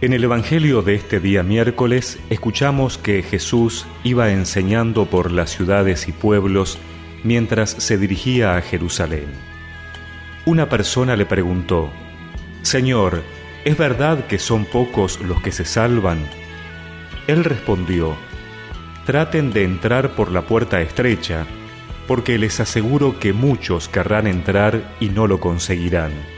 En el Evangelio de este día miércoles escuchamos que Jesús iba enseñando por las ciudades y pueblos mientras se dirigía a Jerusalén. Una persona le preguntó, Señor, ¿es verdad que son pocos los que se salvan? Él respondió, Traten de entrar por la puerta estrecha, porque les aseguro que muchos querrán entrar y no lo conseguirán.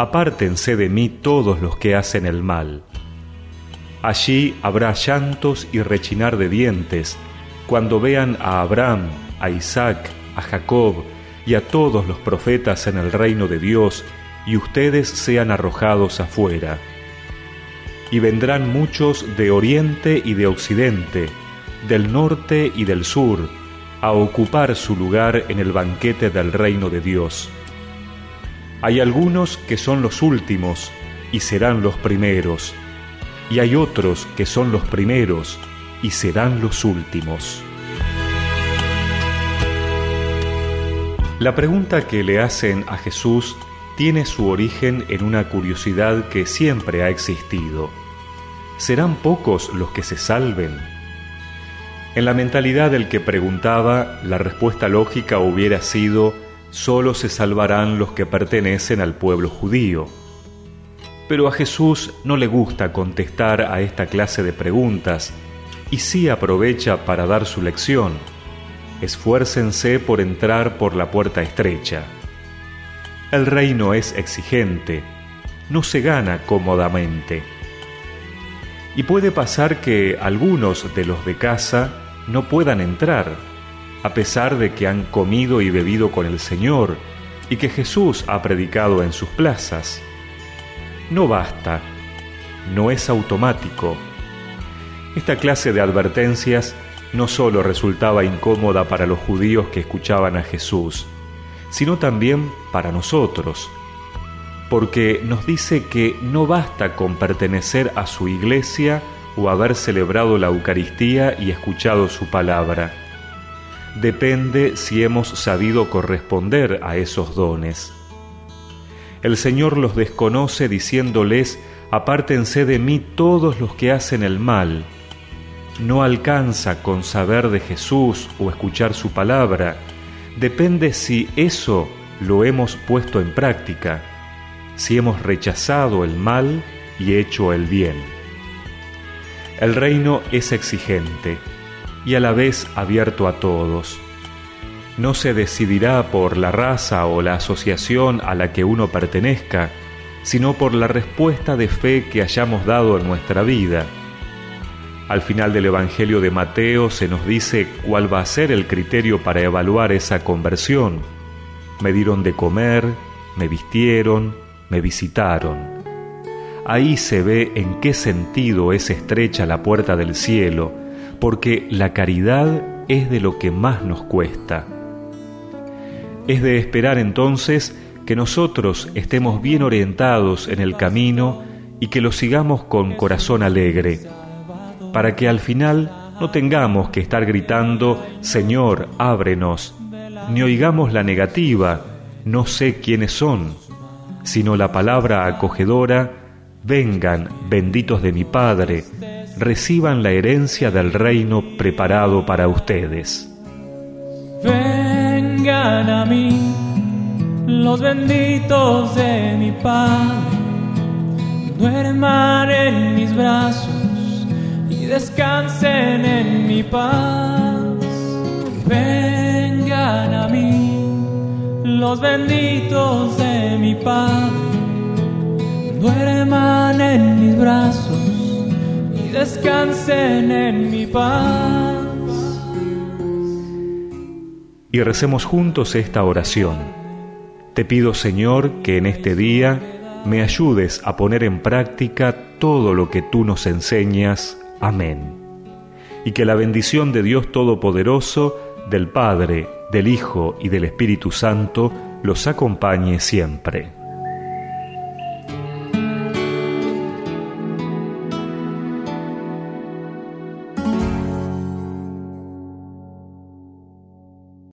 apártense de mí todos los que hacen el mal. Allí habrá llantos y rechinar de dientes cuando vean a Abraham, a Isaac, a Jacob y a todos los profetas en el reino de Dios y ustedes sean arrojados afuera. Y vendrán muchos de oriente y de occidente, del norte y del sur, a ocupar su lugar en el banquete del reino de Dios hay algunos que son los últimos y serán los primeros, y hay otros que son los primeros y serán los últimos. La pregunta que le hacen a Jesús tiene su origen en una curiosidad que siempre ha existido. ¿Serán pocos los que se salven? En la mentalidad del que preguntaba, la respuesta lógica hubiera sido solo se salvarán los que pertenecen al pueblo judío. Pero a Jesús no le gusta contestar a esta clase de preguntas y sí aprovecha para dar su lección. Esfuércense por entrar por la puerta estrecha. El reino es exigente, no se gana cómodamente. Y puede pasar que algunos de los de casa no puedan entrar a pesar de que han comido y bebido con el Señor y que Jesús ha predicado en sus plazas. No basta, no es automático. Esta clase de advertencias no solo resultaba incómoda para los judíos que escuchaban a Jesús, sino también para nosotros, porque nos dice que no basta con pertenecer a su iglesia o haber celebrado la Eucaristía y escuchado su palabra depende si hemos sabido corresponder a esos dones. El Señor los desconoce diciéndoles, apártense de mí todos los que hacen el mal. No alcanza con saber de Jesús o escuchar su palabra, depende si eso lo hemos puesto en práctica, si hemos rechazado el mal y hecho el bien. El reino es exigente y a la vez abierto a todos. No se decidirá por la raza o la asociación a la que uno pertenezca, sino por la respuesta de fe que hayamos dado en nuestra vida. Al final del Evangelio de Mateo se nos dice cuál va a ser el criterio para evaluar esa conversión. Me dieron de comer, me vistieron, me visitaron. Ahí se ve en qué sentido es estrecha la puerta del cielo, porque la caridad es de lo que más nos cuesta. Es de esperar entonces que nosotros estemos bien orientados en el camino y que lo sigamos con corazón alegre, para que al final no tengamos que estar gritando, Señor, ábrenos, ni oigamos la negativa, no sé quiénes son, sino la palabra acogedora, vengan, benditos de mi Padre, reciban la herencia del reino preparado para ustedes. Vengan a mí los benditos de mi Padre, duerman en mis brazos y descansen en mi paz. Vengan a mí los benditos de mi descansen en mi paz. Y recemos juntos esta oración. Te pido, Señor, que en este día me ayudes a poner en práctica todo lo que tú nos enseñas. Amén. Y que la bendición de Dios Todopoderoso, del Padre, del Hijo y del Espíritu Santo los acompañe siempre.